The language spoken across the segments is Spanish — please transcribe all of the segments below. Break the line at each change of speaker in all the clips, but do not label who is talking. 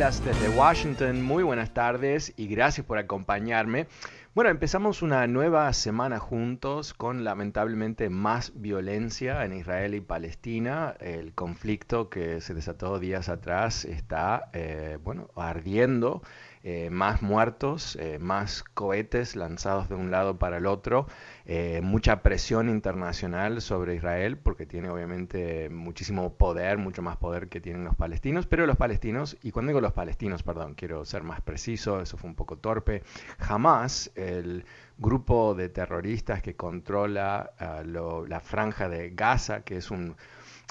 Escuelas desde Washington. Muy buenas tardes y gracias por acompañarme. Bueno, empezamos una nueva semana juntos con lamentablemente más violencia en Israel y Palestina. El conflicto que se desató días atrás está, eh, bueno, ardiendo eh, más muertos, eh, más cohetes lanzados de un lado para el otro, eh, mucha presión internacional sobre Israel, porque tiene obviamente muchísimo poder, mucho más poder que tienen los palestinos, pero los palestinos, y cuando digo los palestinos, perdón, quiero ser más preciso, eso fue un poco torpe, jamás el grupo de terroristas que controla ah, la franja de Gaza, que es un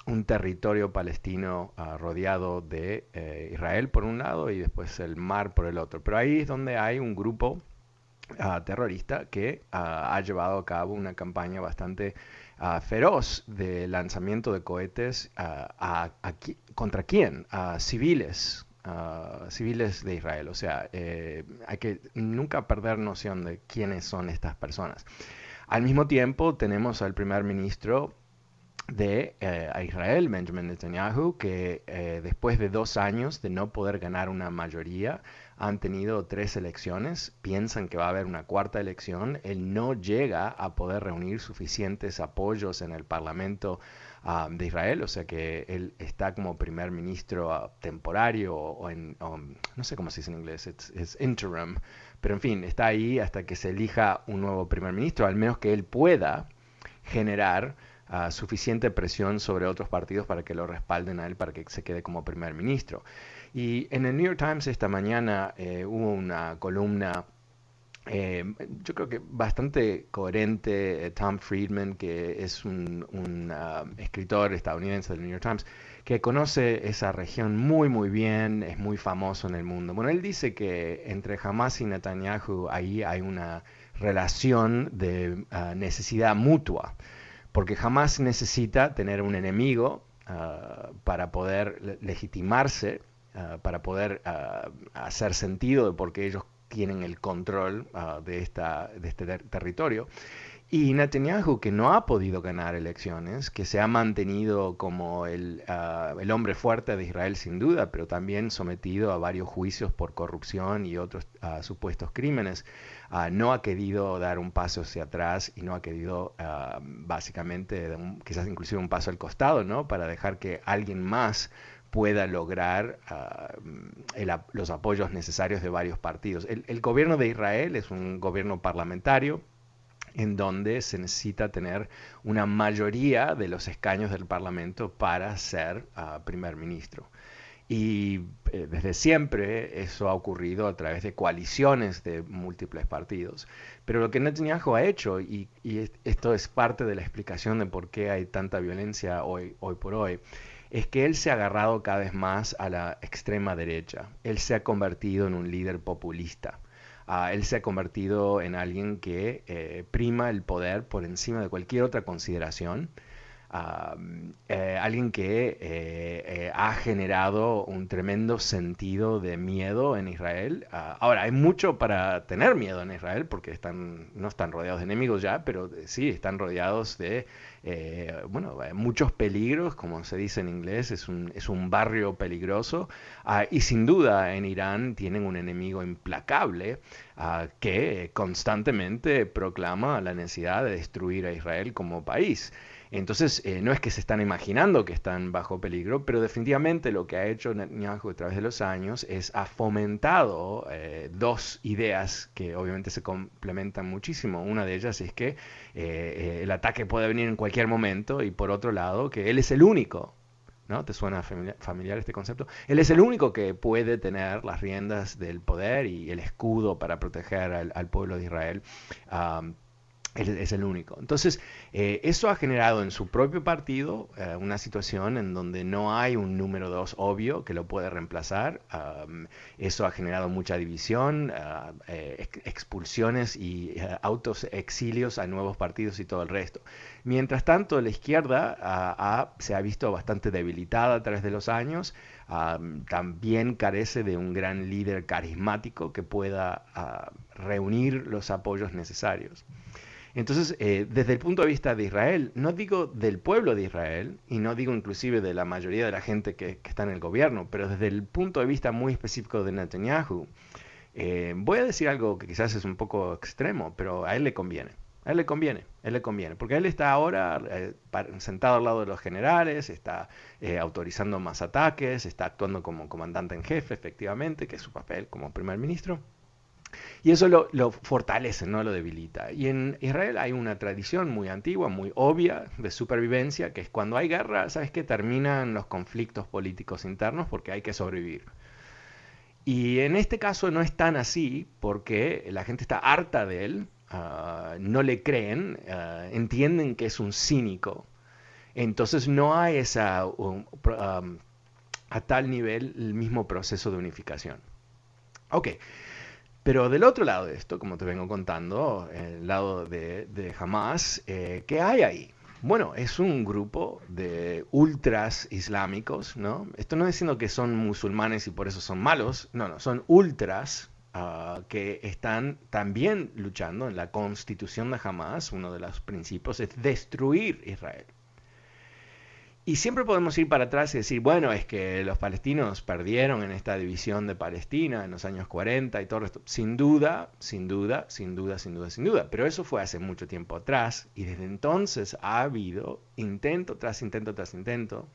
un territorio palestino ah, rodeado de eh, Israel por un lado y después el mar por el otro. Pero ahí es donde hay un grupo ah, terrorista que ah, ha llevado a cabo una campaña bastante feroz de lanzamiento de cohetes contra quién? A civiles, civiles de Israel. O sea, eh, hay que nunca perder noción de quiénes son estas personas. Al mismo tiempo tenemos al primer ministro de eh, Israel, Benjamin Netanyahu, que eh, después de dos años de no poder ganar una mayoría, han tenido tres elecciones, piensan que va a haber una cuarta elección, él no llega a poder reunir suficientes apoyos en el Parlamento ah, de Israel, o sea que él está como primer ministro ah, temporario o, en, no sé cómo se dice en inglés, es interim, pero en fin, está ahí hasta que se elija un nuevo primer ministro, al menos que él pueda generar suficiente presión sobre otros partidos para que lo respalden a él, para que se quede como primer ministro. Y en el New York Times esta mañana eh, hubo una columna eh, yo creo que bastante coherente, eh, Tom Friedman, que es un, uh, escritor estadounidense del New York Times, que conoce esa región muy muy bien, es muy famoso en el mundo. Bueno, él dice que entre Hamas y Netanyahu ahí hay una relación de uh, necesidad mutua porque jamás necesita tener un enemigo ah, para poder legitimarse, ah, para poder ah, hacer sentido de por qué ellos tienen el control de, esta, de este territorio. Y Netanyahu, que no ha podido ganar elecciones, que se ha mantenido como el, el, hombre fuerte de Israel sin duda, pero también sometido a varios juicios por corrupción y otros supuestos crímenes, Ah, no ha querido dar un paso hacia atrás y no ha querido básicamente quizás inclusive un paso al costado, ¿no? Para dejar que alguien más pueda lograr los apoyos necesarios de varios partidos. El, gobierno de Israel es un gobierno parlamentario en donde se necesita tener una mayoría de los escaños del Parlamento para ser primer ministro. Y eh, desde siempre eso ha ocurrido a través de coaliciones de múltiples partidos. Pero lo que Netanyahu ha hecho, y, esto es parte de la explicación de por qué hay tanta violencia hoy, hoy por hoy, es que él se ha agarrado cada vez más a la extrema derecha. Él se ha convertido en un líder populista. Él se ha convertido en alguien que eh, prima el poder por encima de cualquier otra consideración eh, alguien que eh, eh, ha generado un tremendo sentido de miedo en Israel. Ah, ahora, hay mucho para tener miedo en Israel porque están, no están rodeados de enemigos ya, pero sí están rodeados de bueno, muchos peligros, como se dice en inglés, es un, es un barrio peligroso. Ah, y sin duda en Irán tienen un enemigo implacable ah, que constantemente proclama la necesidad de destruir a Israel como país. Entonces, eh, no es que se están imaginando que están bajo peligro, pero definitivamente lo que ha hecho Netanyahu a través de los años es ha fomentado eh, dos ideas que obviamente se complementan muchísimo. Una de ellas es que eh, el ataque puede venir en cualquier momento y por otro lado que él es el único ¿no? ¿Te suena familiar, este concepto? Él es el único que puede tener las riendas del poder y el escudo para proteger al, pueblo de Israel es el único. Entonces, eh, eso ha generado en su propio partido eh, una situación en donde no hay un número dos obvio que lo puede reemplazar. eso ha generado mucha división, ah, eh, expulsiones y autos exilios a nuevos partidos y todo el resto. Mientras tanto, la izquierda ah, se ha visto bastante debilitada a través de los años. también carece de un gran líder carismático que pueda ah, reunir los apoyos necesarios. Entonces, eh, desde el punto de vista de Israel, no digo del pueblo de Israel, y no digo inclusive de la mayoría de la gente que, está en el gobierno, pero desde el punto de vista muy específico de Netanyahu, eh, voy a decir algo que quizás es un poco extremo, pero a él le conviene. A él le conviene, a él le conviene, porque él está ahora eh, sentado al lado de los generales, está autorizando más ataques, está actuando como comandante en jefe, efectivamente, que es su papel como primer ministro. Y eso lo, fortalece, no lo debilita. Y en Israel hay una tradición muy antigua, muy obvia de supervivencia, que es cuando hay guerra, ¿sabes qué? Terminan los conflictos políticos internos porque hay que sobrevivir. Y en este caso no es tan así porque la gente está harta de él, ah, no le creen, ah, entienden que es un cínico. Entonces no hay esa, a tal nivel el mismo proceso de unificación. Ok. Pero del otro lado de esto, como te vengo contando, el lado de, de Hamas, eh, ¿qué hay ahí? Bueno, es un grupo de ultras islámicos, ¿no? Esto no es diciendo que son musulmanes y por eso son malos, no, no, son ultras ah, que están también luchando en la constitución de Hamas, uno de los principios es destruir Israel. Y siempre podemos ir para atrás y decir, bueno, es que los palestinos perdieron en esta división de Palestina en los años 40 y todo esto. Sin duda, sin duda, sin duda, sin duda, sin duda. Pero eso fue hace mucho tiempo atrás y desde entonces ha habido intento tras intento tras intento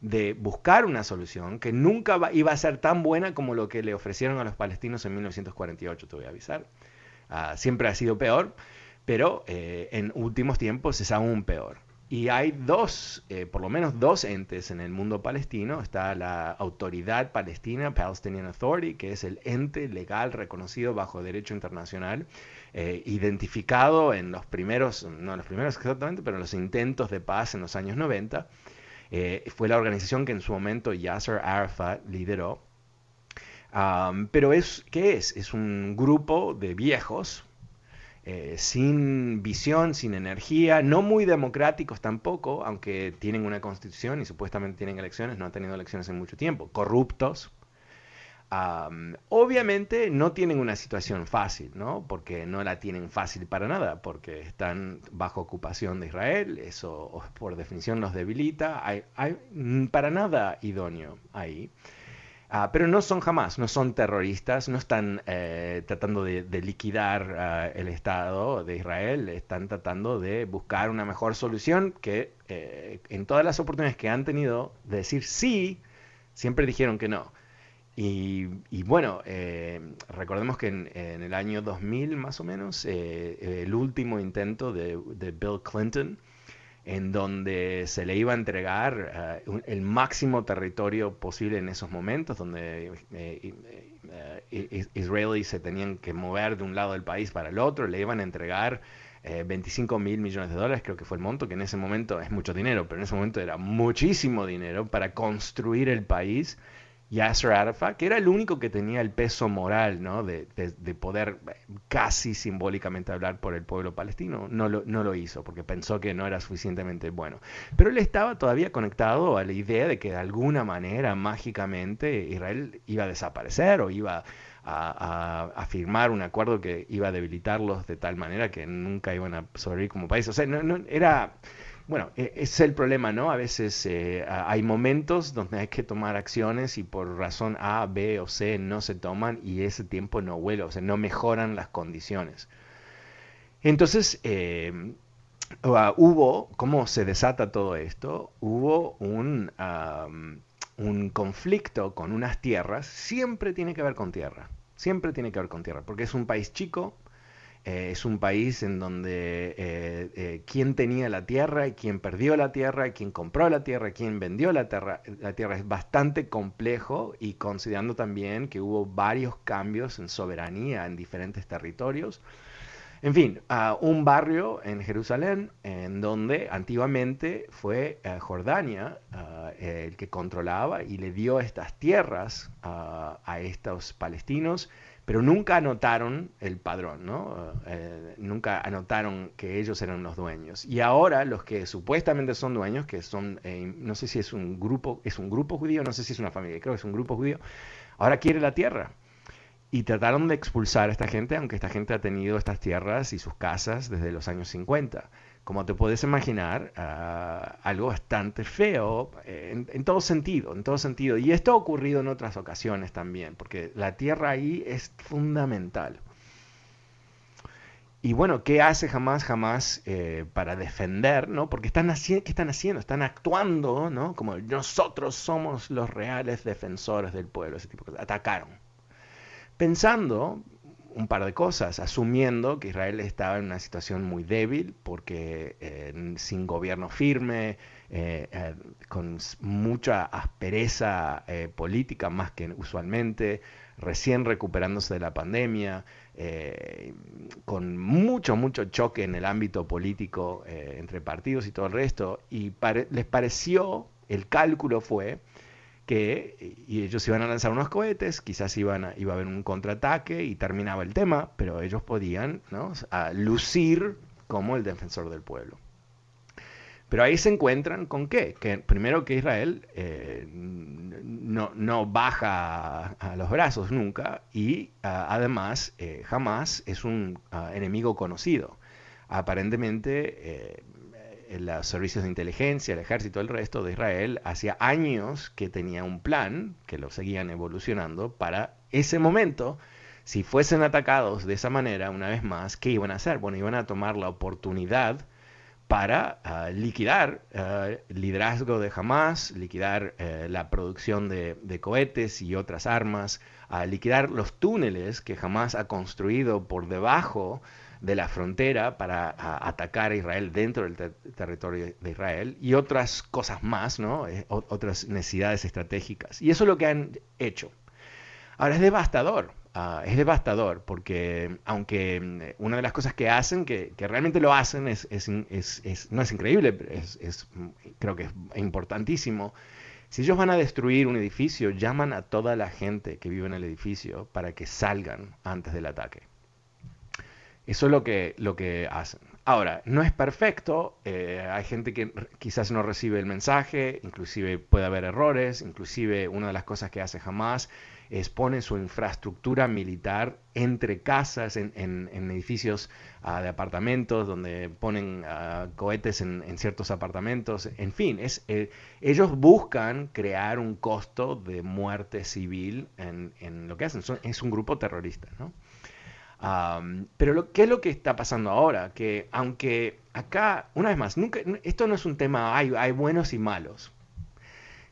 de buscar una solución que nunca iba a ser tan buena como lo que le ofrecieron a los palestinos en 1948, te voy a avisar. Ah, siempre ha sido peor, pero eh, en últimos tiempos es aún peor. Y hay dos, eh, por lo menos dos entes en el mundo palestino. Está la Autoridad Palestina, Palestinian Authority, que es el ente legal reconocido bajo derecho internacional, eh, identificado en los primeros, no los primeros exactamente, pero en los intentos de paz en los años 90. Eh, fue la organización que en su momento Yasser Arafat lideró. pero es, ¿qué es? Es un grupo de viejos, eh, sin visión, sin energía, no muy democráticos tampoco, aunque tienen una constitución y supuestamente tienen elecciones, no han tenido elecciones en mucho tiempo, corruptos. obviamente no tienen una situación fácil, ¿no? Porque no la tienen fácil para nada, porque están bajo ocupación de Israel, eso por definición los debilita, hay, hay para nada idóneo ahí. Ah, pero no son jamás, no son terroristas, no están eh, tratando de, liquidar ah, el Estado de Israel, están tratando de buscar una mejor solución que eh, en todas las oportunidades que han tenido de decir sí, siempre dijeron que no. Y, bueno, eh, recordemos que en, el año 2000 más o menos, el último intento de Bill Clinton, en donde se le iba a entregar eh, el máximo territorio posible en esos momentos, donde eh, eh, israelíes se tenían que mover de un lado del país para el otro, le iban a entregar 25 mil millones de dólares, creo que fue el monto, que en ese momento es mucho dinero, pero en ese momento era muchísimo dinero para construir el país Yasser Arafat, que era el único que tenía el peso moral ¿no? de, poder casi simbólicamente hablar por el pueblo palestino, no lo, no lo hizo porque pensó que no era suficientemente bueno. Pero él estaba todavía conectado a la idea de que de alguna manera, mágicamente, Israel iba a desaparecer o iba a, firmar un acuerdo que iba a debilitarlos de tal manera que nunca iban a sobrevivir como país. O sea, no, era... Bueno, ese es el problema, ¿no? A veces eh, hay momentos donde hay que tomar acciones y por razón A, B o C no se toman y ese tiempo no vuelve, o sea, no mejoran las condiciones. Entonces, eh, hubo, ¿cómo se desata todo esto? Hubo un, un conflicto con unas tierras, siempre tiene que ver con tierra, siempre tiene que ver con tierra, porque es un país chico, eh, es un país en donde eh, eh, quien tenía la tierra quién perdió la tierra, quién compró la tierra, quién vendió la tierra, la tierra es bastante complejo y considerando también que hubo varios cambios en soberanía en diferentes territorios. En fin, un barrio en Jerusalén en donde antiguamente fue Jordania eh, el que controlaba y le dio estas tierras a estos palestinos, pero nunca anotaron el padrón, ¿no? Eh, nunca anotaron que ellos eran los dueños. Y ahora los que supuestamente son dueños, que son, no sé si es un grupo, es un grupo judío, no sé si es una familia, creo que es un grupo judío, ahora quiere la tierra y trataron de expulsar a esta gente, aunque esta gente ha tenido estas tierras y sus casas desde los años 50. Como te puedes imaginar, ah, algo bastante feo en, en, todo sentido, en todo sentido. Y esto ha ocurrido en otras ocasiones también, porque la tierra ahí es fundamental. Y bueno, ¿qué hace jamás, jamás eh, para defender, ¿no? Porque están ¿qué están haciendo? Están actuando, ¿no? Como nosotros somos los reales defensores del pueblo, ese tipo de cosas. Atacaron pensando un par de cosas, asumiendo que Israel estaba en una situación muy débil, porque eh, sin gobierno firme, eh, eh, con mucha aspereza política más que usualmente, recién recuperándose de la pandemia, con mucho, mucho choque en el ámbito político entre partidos y todo el resto, y les pareció, el cálculo fue, que y ellos iban a lanzar unos cohetes, quizás iban a, iba a haber un contraataque y terminaba el tema, pero ellos podían ¿no? lucir como el defensor del pueblo. Pero ahí se encuentran con qué? Que primero que Israel eh, no, no, baja a, los brazos nunca y además eh, jamás es un enemigo conocido. Aparentemente eh, los servicios de inteligencia, el ejército, el resto de Israel, hacía años que tenía un plan, que lo seguían evolucionando, para ese momento, si fuesen atacados de esa manera, una vez más, ¿qué iban a hacer? Bueno, iban a tomar la oportunidad para ah, liquidar el ah, liderazgo de Hamas, liquidar eh, la producción de, cohetes y otras armas, liquidar los túneles que Hamas ha construido por debajo de la frontera para atacar a Israel dentro del territorio de Israel y otras cosas más, ¿no? Eh, otras necesidades estratégicas. Y eso es lo que han hecho. Ahora es devastador, ah, es devastador porque aunque mm, una de las cosas que hacen, que, realmente lo hacen, es, no es increíble, es, creo que es importantísimo. Si ellos van a destruir un edificio, llaman a toda la gente que vive en el edificio para que salgan antes del ataque. Eso es lo que, lo que hacen. Ahora, no es perfecto, eh, hay gente que quizás no recibe el mensaje, inclusive puede haber errores, inclusive una de las cosas que hace jamás es poner su infraestructura militar entre casas, en, edificios ah, de apartamentos, donde ponen ah, cohetes en, ciertos apartamentos, en fin, es, eh, ellos buscan crear un costo de muerte civil en, en lo que hacen, es un grupo terrorista, ¿no? Pero lo, ¿qué es lo que está pasando ahora? Que aunque acá, una vez más, nunca, esto no es un tema, hay, buenos y malos.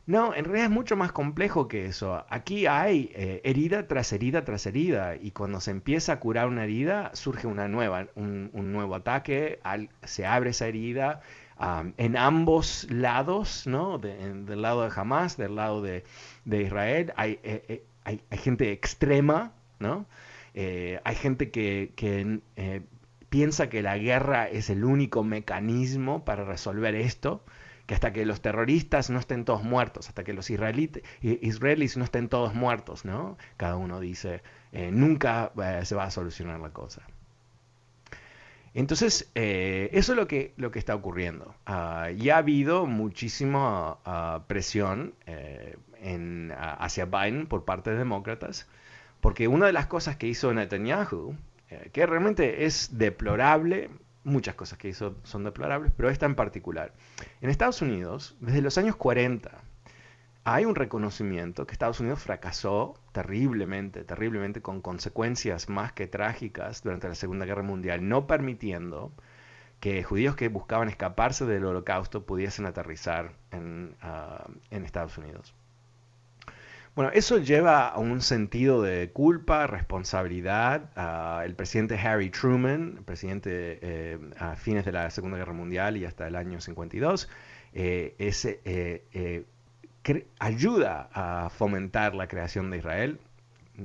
No, en realidad es mucho más complejo que eso. Aquí hay eh, herida tras herida tras herida y cuando se empieza a curar una herida surge una nueva, un, nuevo ataque, se abre esa herida en ambos lados, ¿no? del lado de Hamas, del lado de, Israel, eh, eh, hay, hay, gente extrema, ¿no? Eh, hay gente que, eh, piensa que la guerra es el único mecanismo para resolver esto que hasta que los terroristas no estén todos muertos, hasta que los israelíes no estén todos muertos, ¿no? Cada uno dice, eh, nunca se va a solucionar la cosa. Entonces, eso es lo que, está ocurriendo. Ah, ya ha habido muchísima ah, presión hacia Biden por parte de demócratas, porque una de las cosas que hizo Netanyahu, que realmente es deplorable, muchas cosas que hizo son deplorables, pero esta en particular. En Estados Unidos, desde los años 40, hay un reconocimiento que Estados Unidos fracasó terriblemente, terriblemente, con consecuencias más que trágicas durante la Segunda Guerra Mundial, no permitiendo que judíos que buscaban escaparse del holocausto pudiesen aterrizar en, ah, en Estados Unidos. Bueno, eso lleva a un sentido de culpa, responsabilidad. el presidente Harry Truman, presidente eh, a fines de la Segunda Guerra Mundial y hasta el año 52, eh, eh, ayuda a fomentar la creación de Israel.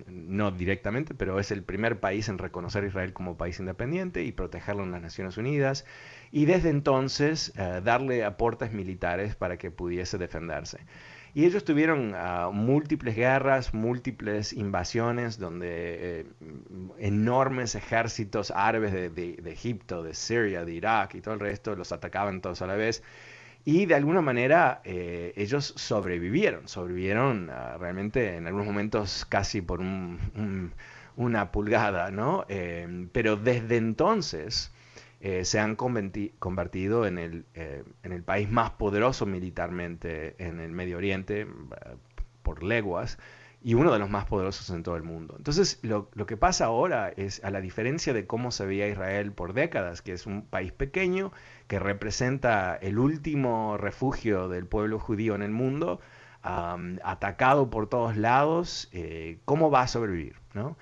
No directamente, pero es el primer país en reconocer a Israel como país independiente y protegerlo en las Naciones Unidas. Y desde entonces darle aportes militares para que pudiese defenderse. Y ellos tuvieron ah, múltiples guerras, múltiples invasiones, donde eh, enormes ejércitos árabes de, Egipto, de Siria, de Irak y todo el resto los atacaban todos a la vez. Y de alguna manera eh, ellos sobrevivieron, sobrevivieron ah, realmente en algunos momentos casi por una pulgada, ¿no? Eh, pero desde entonces eh, se han convertido en el, eh, en el, país más poderoso militarmente en el Medio Oriente, eh, por leguas, y uno de los más poderosos en todo el mundo. Entonces, lo, lo, que pasa ahora es, a la diferencia de cómo se veía Israel por décadas, que es un país pequeño, que representa el último refugio del pueblo judío en el mundo, atacado por todos lados, ¿cómo va a sobrevivir? ¿no?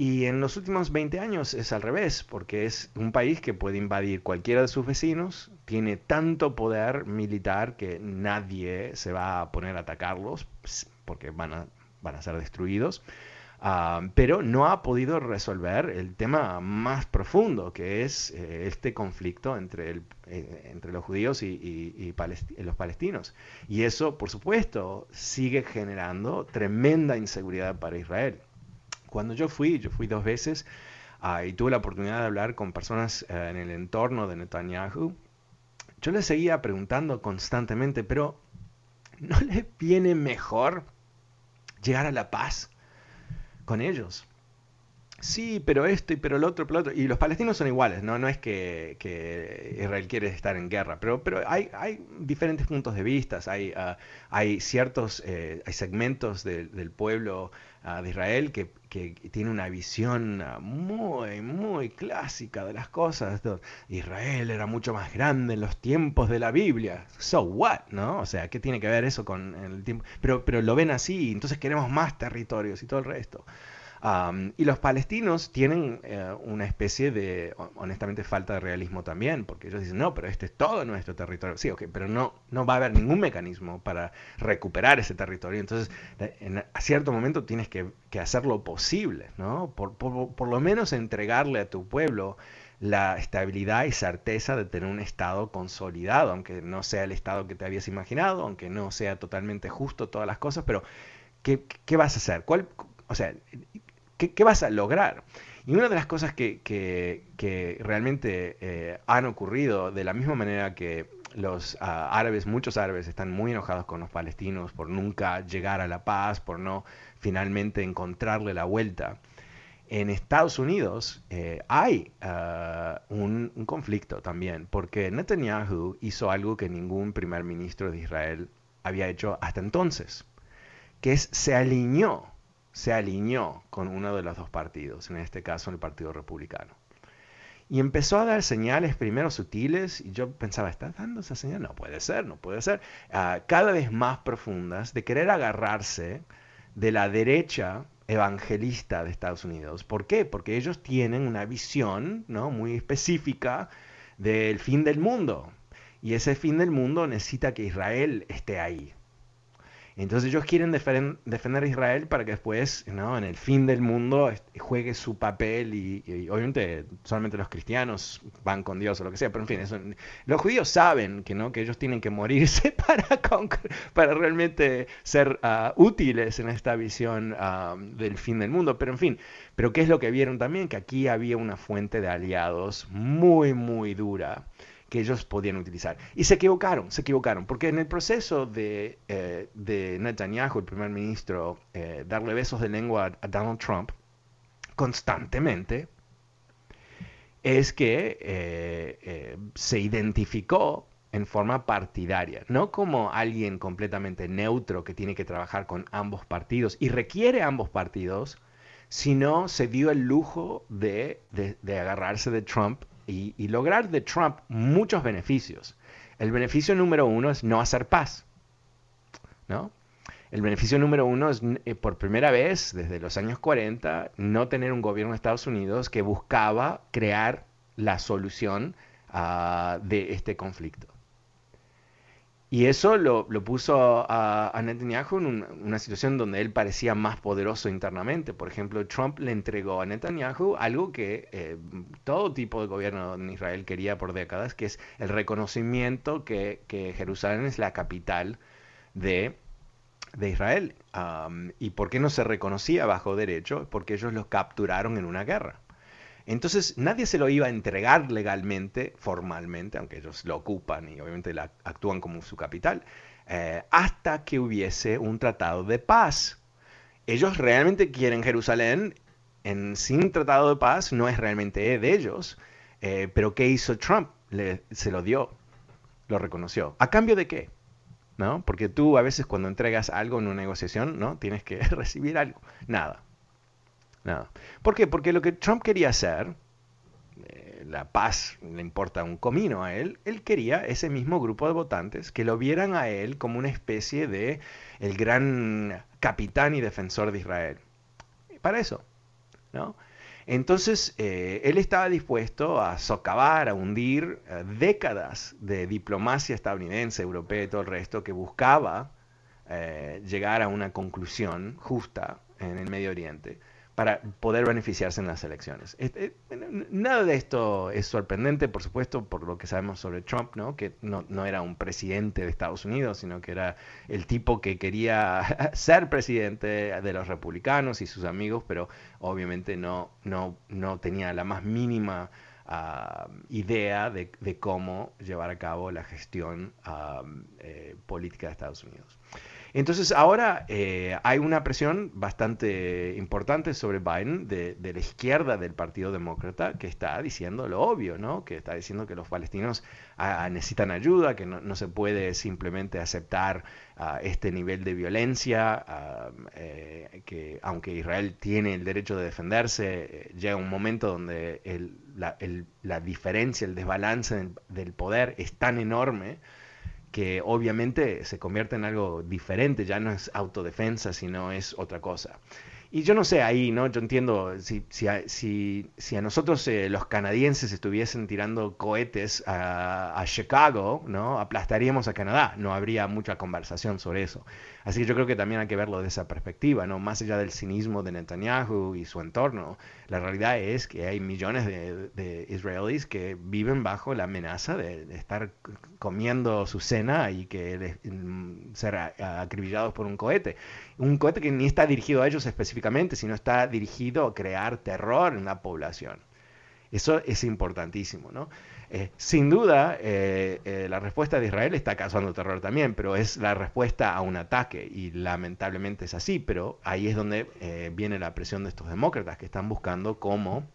Y en los últimos 20 años es al revés, porque es un país que puede invadir cualquiera de sus vecinos, tiene tanto poder militar que nadie se va a poner a atacarlos, porque van a, ser destruidos, ah, pero no ha podido resolver el tema más profundo, que es eh, este conflicto entre, el, eh, entre los judíos y los palestinos. Y eso, por supuesto, sigue generando tremenda inseguridad para Israel. Cuando yo fui, yo fui dos veces ah, y tuve la oportunidad de hablar con personas eh, en el entorno de Netanyahu, yo les seguía preguntando constantemente, pero ¿no les viene mejor llegar a la paz con ellos? Sí, pero esto y pero lo otro, pero lo otro. Y los palestinos son iguales, ¿no? No es que, Israel quiere estar en guerra, pero, pero hay, diferentes puntos de vista, hay, ah, hay ciertos eh, hay segmentos del pueblo de Israel que, que, tiene una visión ah, muy, muy clásica de las cosas. Israel era mucho más grande en los tiempos de la Biblia. So what, ¿no? O sea, ¿qué tiene que ver eso con el tiempo? Pero, pero lo ven así, entonces queremos más territorios y todo el resto y los palestinos tienen eh, una especie de, honestamente, falta de realismo también, porque ellos dicen, no, pero este es todo nuestro territorio. Sí, ok, pero no, no va a haber ningún mecanismo para recuperar ese territorio. Entonces, en, a cierto momento tienes que, hacer lo posible, ¿no? Por, por, lo menos entregarle a tu pueblo la estabilidad y certeza de tener un Estado consolidado, aunque no sea el Estado que te habías imaginado, aunque no sea totalmente justo todas las cosas, pero ¿qué, qué vas a hacer? ¿Cuál, o sea, ¿Qué, vas a lograr? Y una de las cosas que, realmente eh, han ocurrido, de la misma manera que los ah, árabes, muchos árabes están muy enojados con los palestinos por nunca llegar a la paz, por no finalmente encontrarle la vuelta. En Estados Unidos eh, hay ah, un, un, conflicto también, porque Netanyahu hizo algo que ningún primer ministro de Israel había hecho hasta entonces, que es se alineó se alineó con uno de los dos partidos, en este caso el Partido Republicano. Y empezó a dar señales primero sutiles, y yo pensaba, ¿está dando esa señal? No puede ser, no puede ser. Ah, cada vez más profundas de querer agarrarse de la derecha evangelista de Estados Unidos. ¿Por qué? Porque ellos tienen una visión ¿no? muy específica del fin del mundo. Y ese fin del mundo necesita que Israel esté ahí. Entonces ellos quieren defender a Israel para que después, ¿no? en el fin del mundo, juegue su papel y, obviamente solamente los cristianos van con Dios o lo que sea, pero en fin, los judíos saben que, ¿no? que ellos tienen que morirse para, para realmente ser ah, útiles en esta visión ah, del fin del mundo, pero en fin, pero ¿qué es lo que vieron también? Que aquí había una fuente de aliados muy, muy dura que ellos podían utilizar. Y se equivocaron, se equivocaron, porque en el proceso de, eh, de Netanyahu, el primer ministro, eh, darle besos de lengua a, Donald Trump constantemente, es que eh, se identificó en forma partidaria, no como alguien completamente neutro que tiene que trabajar con ambos partidos y requiere ambos partidos, sino se dio el lujo de, de agarrarse de Trump y, lograr de Trump muchos beneficios. El beneficio número uno es no hacer paz. ¿no? El beneficio número uno es, eh, por primera vez desde los años 40, no tener un gobierno de Estados Unidos que buscaba crear la solución ah, de este conflicto. Y eso lo, puso a, Netanyahu en una situación donde él parecía más poderoso internamente. Por ejemplo, Trump le entregó a Netanyahu algo que eh, todo tipo de gobierno en Israel quería por décadas, que es el reconocimiento que, Jerusalén es la capital de, Israel. ¿Y por qué no se reconocía bajo derecho? Porque ellos los capturaron en una guerra. Entonces nadie se lo iba a entregar legalmente, formalmente, aunque ellos lo ocupan y obviamente la, actúan como su capital, eh, hasta que hubiese un tratado de paz. Ellos realmente quieren Jerusalén, en, sin tratado de paz no es realmente de ellos, eh, pero ¿qué hizo Trump? Se lo dio, lo reconoció. ¿A cambio de qué? ¿No? Porque tú a veces cuando entregas algo en una negociación, ¿no? Tienes que recibir algo. Nada. ¿Por qué? Porque lo que Trump quería hacer, eh, la paz le importa un comino a él, él quería ese mismo grupo de votantes que lo vieran a él como una especie de el gran capitán y defensor de Israel. Para eso, ¿no? Entonces, eh, él estaba dispuesto a socavar, a hundir eh, décadas de diplomacia estadounidense, europea y todo el resto que buscaba llegar a una conclusión justa en el Medio Oriente para poder beneficiarse en las elecciones. Este, nada de esto es sorprendente, por supuesto, por lo que sabemos sobre Trump, ¿no? que no, era un presidente de Estados Unidos, sino que era el tipo que quería ser presidente de los republicanos y sus amigos, pero obviamente no, no, no tenía la más mínima ah, idea de, cómo llevar a cabo la gestión ah, eh, política de Estados Unidos. Entonces ahora eh, hay una presión bastante importante sobre Biden de, la izquierda del Partido Demócrata que está diciendo lo obvio, ¿no? Que está diciendo que los palestinos ah, ah, necesitan ayuda, que no, se puede simplemente aceptar ah, este nivel de violencia, eh, que aunque Israel tiene el derecho de defenderse, eh, llega un momento donde la, diferencia, el desbalance del poder es tan enorme que obviamente se convierte en algo diferente, ya no es autodefensa, sino es otra cosa. Y yo no sé ahí, ¿no? Yo entiendo, si, si, a, si, a nosotros eh, los canadienses estuviesen tirando cohetes a, a, Chicago, ¿no? Aplastaríamos a Canadá, no habría mucha conversación sobre eso. Así que yo creo que también hay que verlo de esa perspectiva, ¿no? Más allá del cinismo de Netanyahu y su entorno, la realidad es que hay millones de, israelíes que viven bajo la amenaza de, estar comiendo su cena y que mm, ser acribillados por un cohete. Un cohete que ni está dirigido a ellos específicamente, sino está dirigido a crear terror en la población. Eso es importantísimo, ¿no? Eh, sin duda, eh, eh, la respuesta de Israel está causando terror también, pero es la respuesta a un ataque y lamentablemente es así, pero ahí es donde viene la presión de estos demócratas que están buscando cómo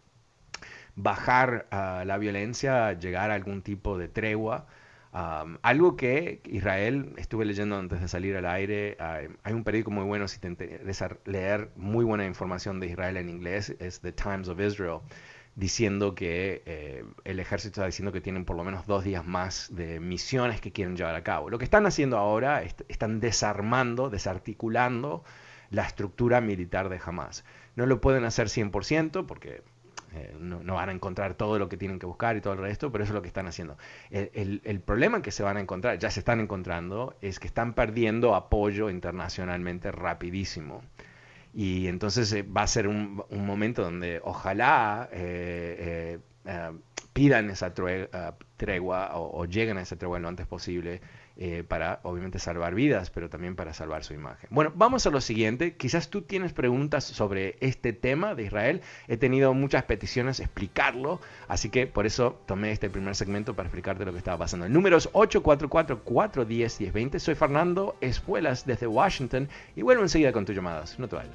bajar la violencia, llegar a algún tipo de tregua. algo que Israel, estuve leyendo antes de salir al aire, hay un periódico muy bueno si te interesa leer muy buena información de Israel en inglés, es The Times of Israel diciendo que eh, el ejército está diciendo que tienen por lo menos dos días más de misiones que quieren llevar a cabo. Lo que están haciendo ahora es están desarmando, desarticulando la estructura militar de Hamas. No lo pueden hacer 100% porque eh, no, van a encontrar todo lo que tienen que buscar y todo el resto, pero eso es lo que están haciendo. El, el, problema que se van a encontrar, ya se están encontrando, es que están perdiendo apoyo internacionalmente rapidísimo. Y entonces eh, va a ser un, un momento donde ojalá pidan esa tregua o, o, lleguen a esa tregua lo antes posible eh, para obviamente salvar vidas, pero también para salvar su imagen. Bueno, vamos a lo siguiente. Quizás tú tienes preguntas sobre este tema de Israel. He tenido muchas peticiones explicarlo, así que por eso tomé este primer segmento para explicarte lo que estaba pasando. El número es 844-410-1020. Soy Fernando Espuelas desde Washington y vuelvo enseguida con tus llamadas. No te vayas.